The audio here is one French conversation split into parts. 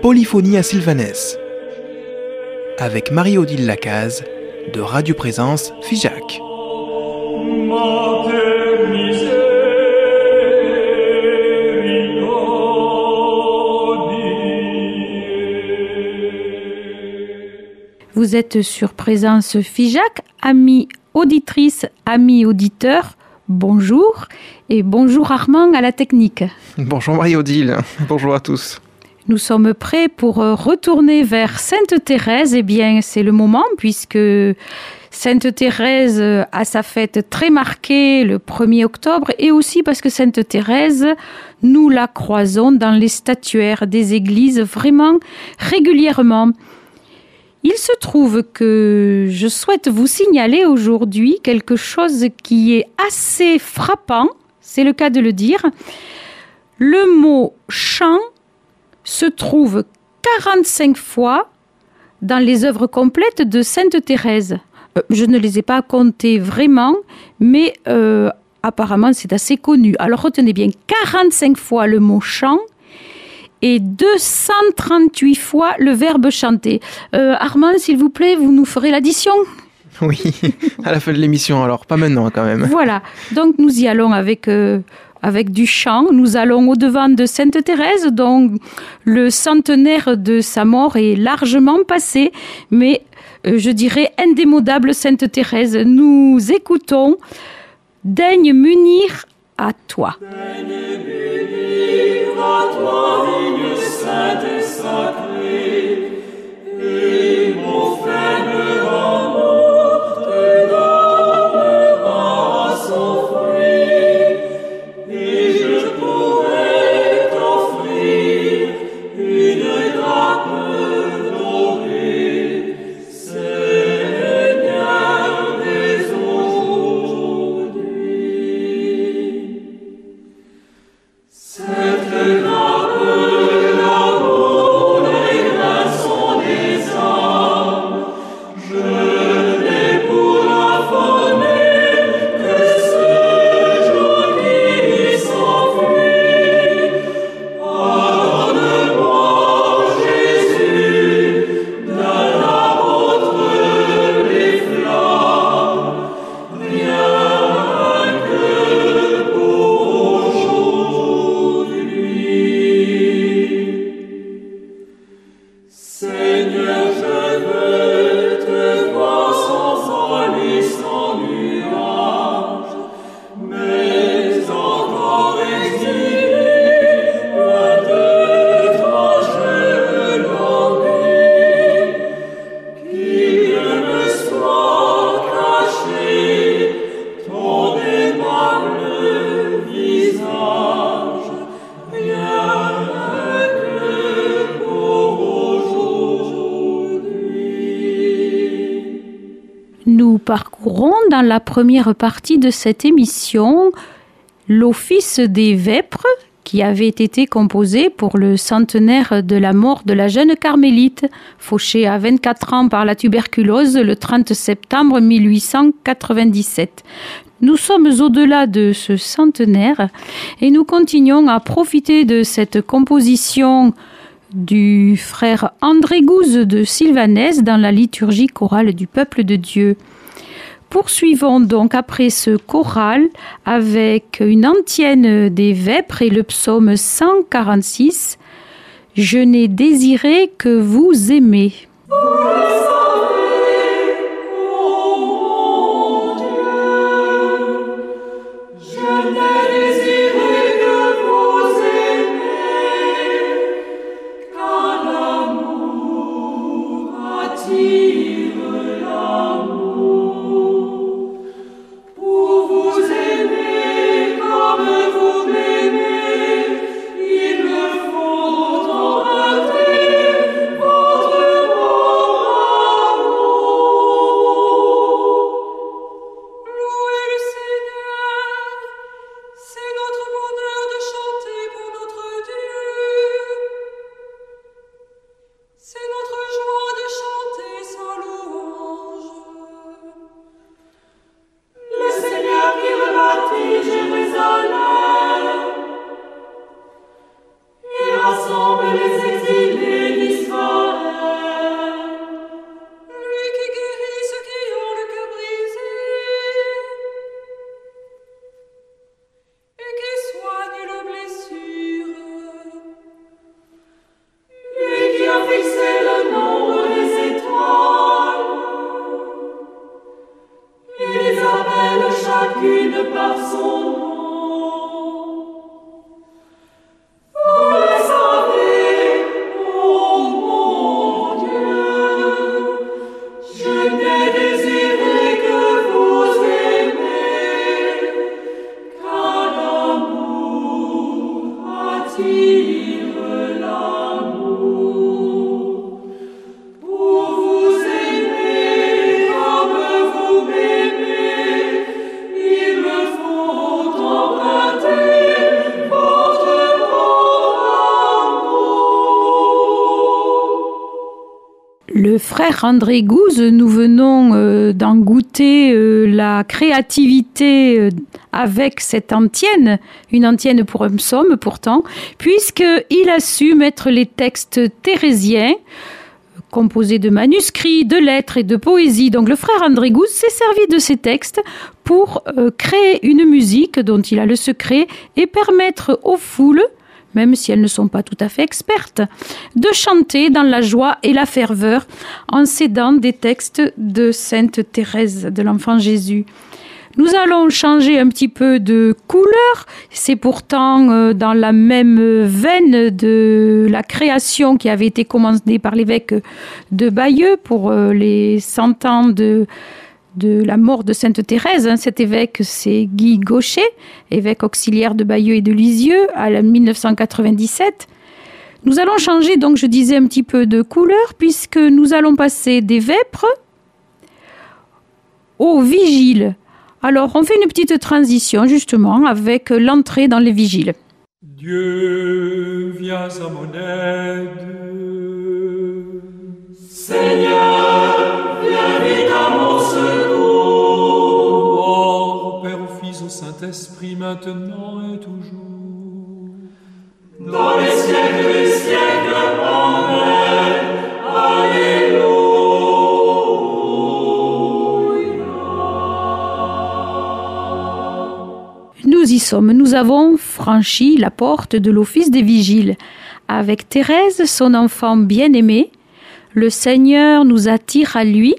Polyphonie à Sylvanès avec Marie-Odile Lacaze de Radio Présence Figeac. Vous êtes sur Présence Figeac, amis auditrices, amis auditeurs. Bonjour et bonjour Armand à la technique. Bonjour Marie-Odile, bonjour à tous. Nous sommes prêts pour euh, retourner vers Sainte Thérèse. Eh bien, c'est le moment puisque Sainte Thérèse a sa fête très marquée le 1er octobre et aussi parce que Sainte Thérèse, nous la croisons dans les statuaires des églises vraiment régulièrement. Il se trouve que je souhaite vous signaler aujourd'hui quelque chose qui est assez frappant, c'est le cas de le dire. Le mot chant se trouve 45 fois dans les œuvres complètes de Sainte Thérèse. Euh, je ne les ai pas comptées vraiment, mais euh, apparemment c'est assez connu. Alors retenez bien, 45 fois le mot chant et 238 fois le verbe chanter. Euh, Armand, s'il vous plaît, vous nous ferez l'addition Oui, à la fin de l'émission, alors pas maintenant quand même. Voilà, donc nous y allons avec avec du chant. Nous allons au-devant de Sainte Thérèse, dont le centenaire de sa mort est largement passé, mais euh, je dirais indémodable Sainte Thérèse. Nous écoutons Daigne m'unir à toi. Daigne m'unir à toi, la première partie de cette émission l'Office des Vêpres qui avait été composé pour le centenaire de la mort de la jeune carmélite, fauchée à 24 ans par la tuberculose le 30 septembre 1897. Nous sommes au-delà de ce centenaire et nous continuons à profiter de cette composition du frère André Gouze de Sylvanès dans la liturgie chorale du peuple de Dieu. Poursuivons donc après ce choral avec une antienne des Vêpres et le psaume 146. Je n'ai désiré que vous aimez. André Gouze, nous venons euh, d'en goûter euh, la créativité euh, avec cette antienne, une antienne pour un psaume pourtant, puisqu'il a su mettre les textes thérésiens composés de manuscrits, de lettres et de poésie. Donc le frère André Gouze s'est servi de ces textes pour créer une musique dont il a le secret et permettre aux foules même si elles ne sont pas tout à fait expertes, de chanter dans la joie et la ferveur en s'aidant des textes de Sainte Thérèse de l'Enfant Jésus. Nous allons changer un petit peu de couleur. C'est pourtant euh, dans la même veine de la création qui avait été commencée par l'évêque de Bayeux pour euh, les cent ans de de la mort de Sainte Thérèse. Hein. Cet évêque, c'est Guy Gaucher, évêque auxiliaire de Bayeux et de Lisieux, à la 1997. Nous allons changer, donc je disais, un petit peu de couleur, puisque nous allons passer des vêpres aux vigiles. Alors, on fait une petite transition, justement, avec l'entrée dans les vigiles. Dieu, viens à mon aide. Seigneur, viens vite à mon Saint-Esprit, maintenant et toujours. Dans les siècles des siècles, Amen. Alléluia. Nous y sommes, nous avons franchi la porte de l'office des vigiles. Avec Thérèse, son enfant bien-aimé, le Seigneur nous attire à lui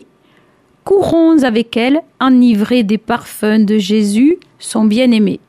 courons avec elle, enivrés des parfums de Jésus, son bien-aimé.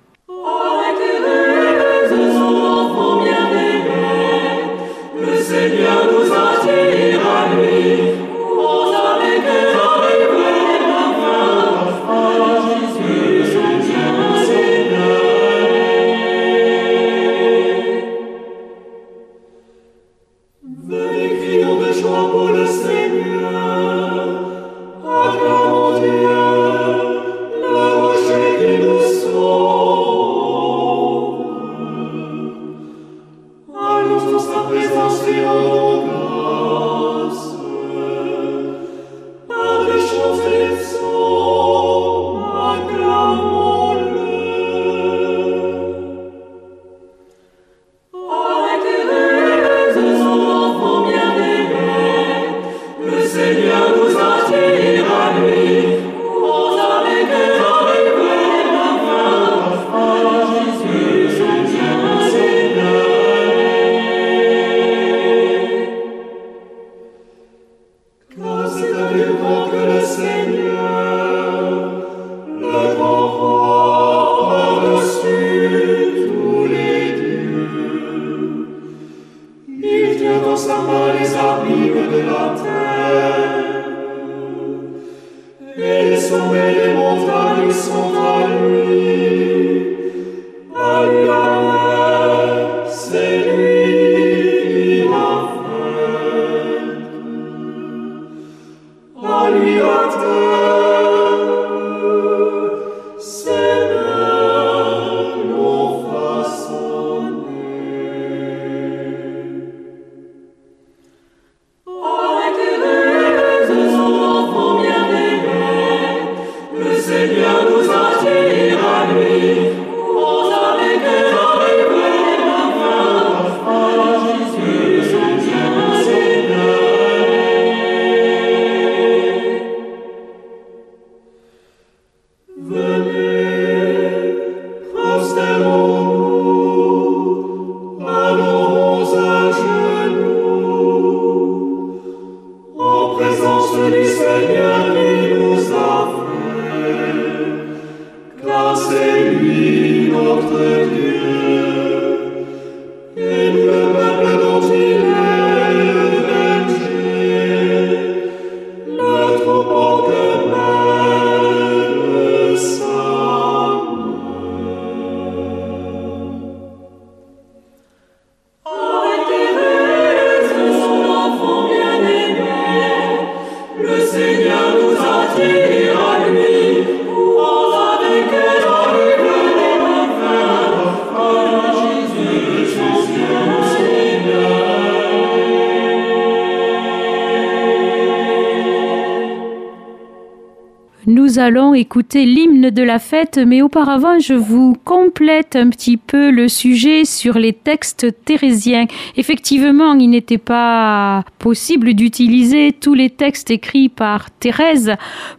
Nous allons écouter l'hymne de la fête, mais auparavant, je vous complète un petit peu le sujet sur les textes thérésiens. Effectivement, il n'était pas possible d'utiliser tous les textes écrits par Thérèse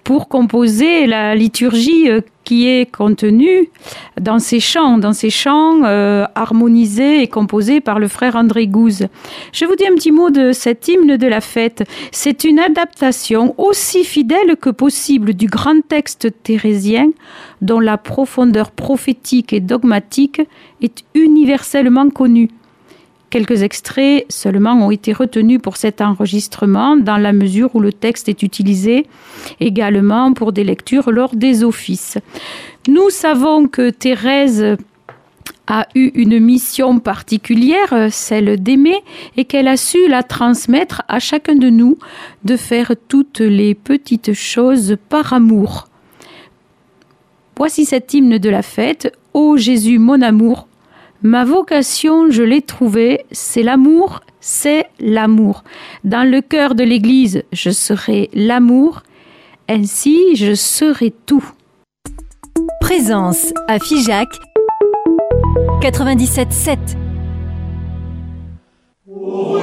pour composer la liturgie qui est contenu dans ces chants, dans ces chants euh, harmonisés et composés par le frère André Gouze. Je vous dis un petit mot de cet hymne de la fête. C'est une adaptation aussi fidèle que possible du grand texte thérésien dont la profondeur prophétique et dogmatique est universellement connue. Quelques extraits seulement ont été retenus pour cet enregistrement dans la mesure où le texte est utilisé également pour des lectures lors des offices. Nous savons que Thérèse a eu une mission particulière, celle d'aimer, et qu'elle a su la transmettre à chacun de nous, de faire toutes les petites choses par amour. Voici cet hymne de la fête. Ô Jésus, mon amour, Ma vocation, je l'ai trouvée, c'est l'amour, c'est l'amour. Dans le cœur de l'Église, je serai l'amour, ainsi je serai tout. Présence à Figeac 97.7 Ô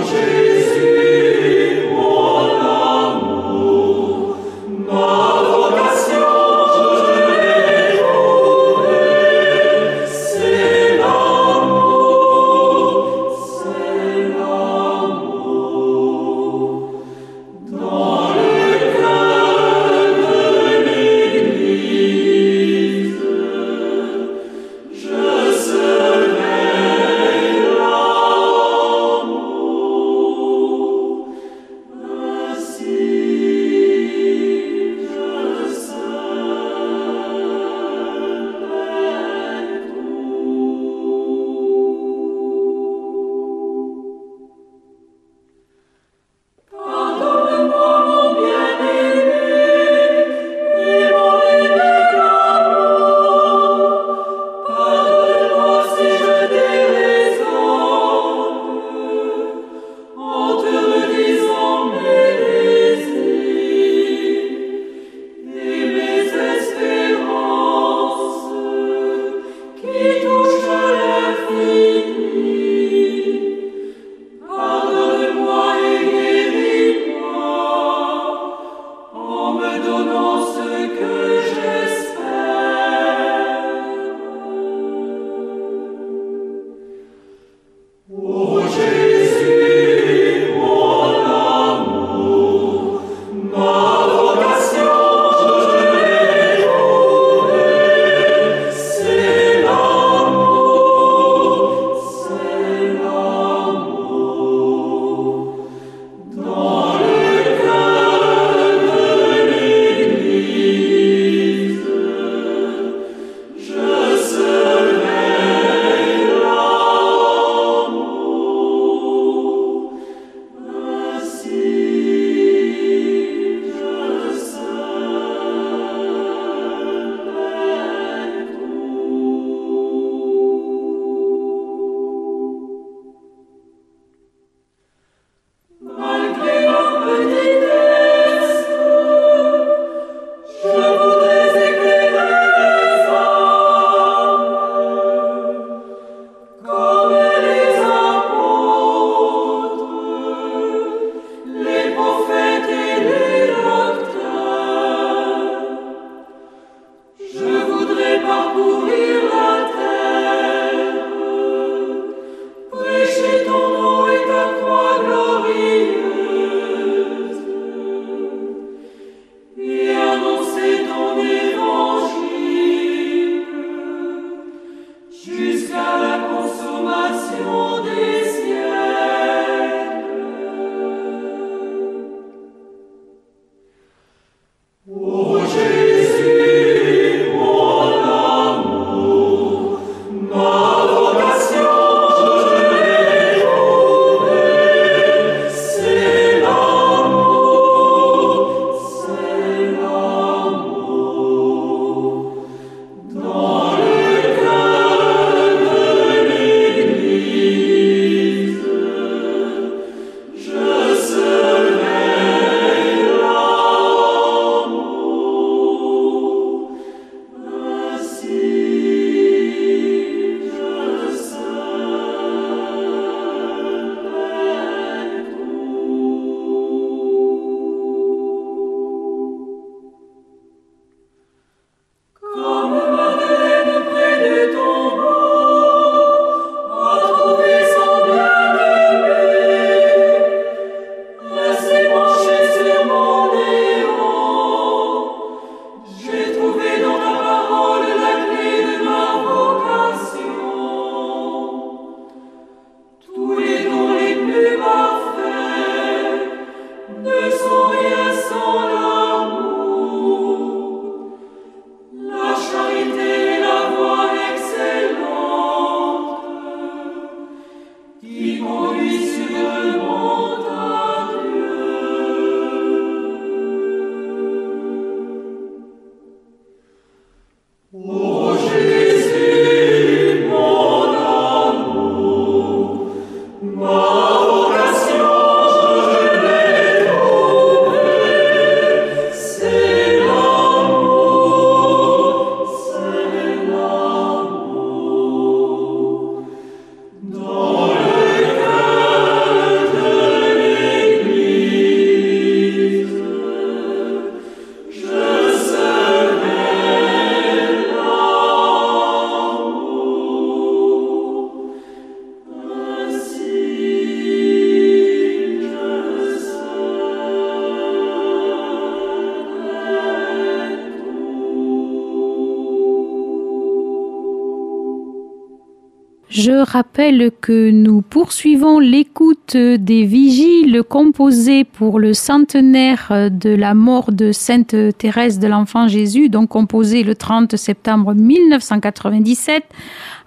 rappelle que nous poursuivons l'écoute des vigiles composées pour le centenaire de la mort de Sainte Thérèse de l'Enfant Jésus, donc composée le 30 septembre 1997,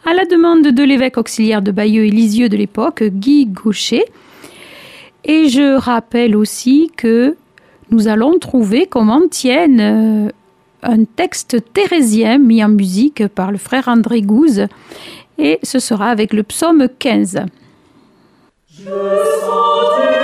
à la demande de l'évêque auxiliaire de Bayeux et Lisieux de l'époque, Guy Gaucher. Et je rappelle aussi que nous allons trouver comment tienne euh, un texte thérésien mis en musique par le frère André Gouze et ce sera avec le psaume 15. Je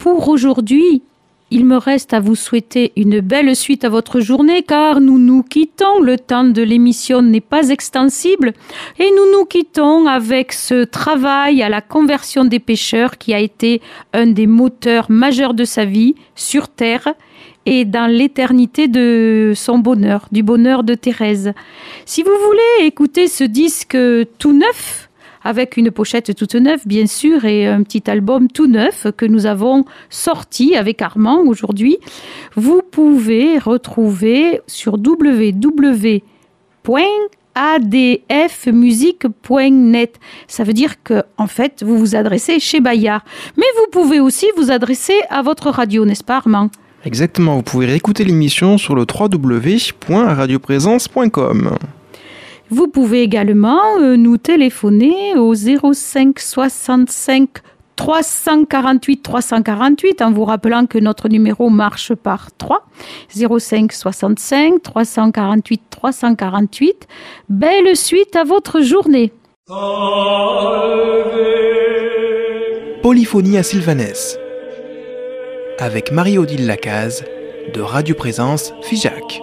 Pour aujourd'hui, il me reste à vous souhaiter une belle suite à votre journée car nous nous quittons. Le temps de l'émission n'est pas extensible et nous nous quittons avec ce travail à la conversion des pêcheurs qui a été un des moteurs majeurs de sa vie sur Terre et dans l'éternité de son bonheur, du bonheur de Thérèse. Si vous voulez écouter ce disque tout neuf, avec une pochette toute neuve, bien sûr, et un petit album tout neuf que nous avons sorti avec Armand aujourd'hui. Vous pouvez retrouver sur www.adfmusique.net. Ça veut dire que, en fait, vous vous adressez chez Bayard. Mais vous pouvez aussi vous adresser à votre radio, n'est-ce pas, Armand? Exactement, vous pouvez réécouter l'émission sur le www.radioprésence.com. Vous pouvez également euh, nous téléphoner au 05 65 348 348 en vous rappelant que notre numéro marche par 3. 05 65 348 348. Belle suite à votre journée. Polyphonie à Sylvanès. Avec Marie-Odile Lacaze de Radio Présence Figeac.